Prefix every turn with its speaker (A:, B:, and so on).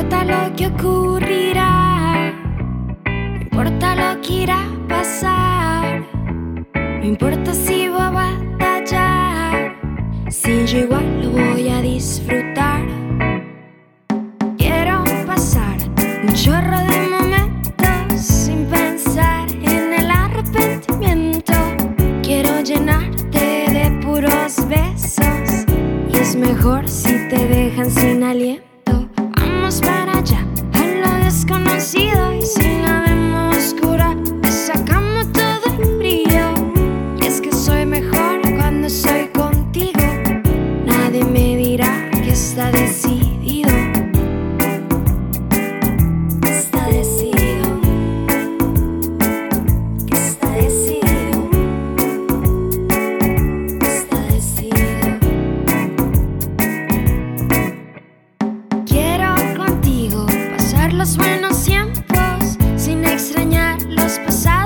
A: importa lo que ocurrirá, no importa lo que irá a pasar, no importa si voy a batallar, si yo igual lo voy a disfrutar. Quiero pasar un chorro de momentos sin pensar en el arrepentimiento. Quiero llenarte de puros besos y es mejor si te dejan sin aliento. Vamos para allá, a lo desconocido y si la vemos oscura, le sacamos todo el brillo. Y es que soy mejor cuando soy contigo. Nadie me los buenos tiempos sin extrañar los pasados.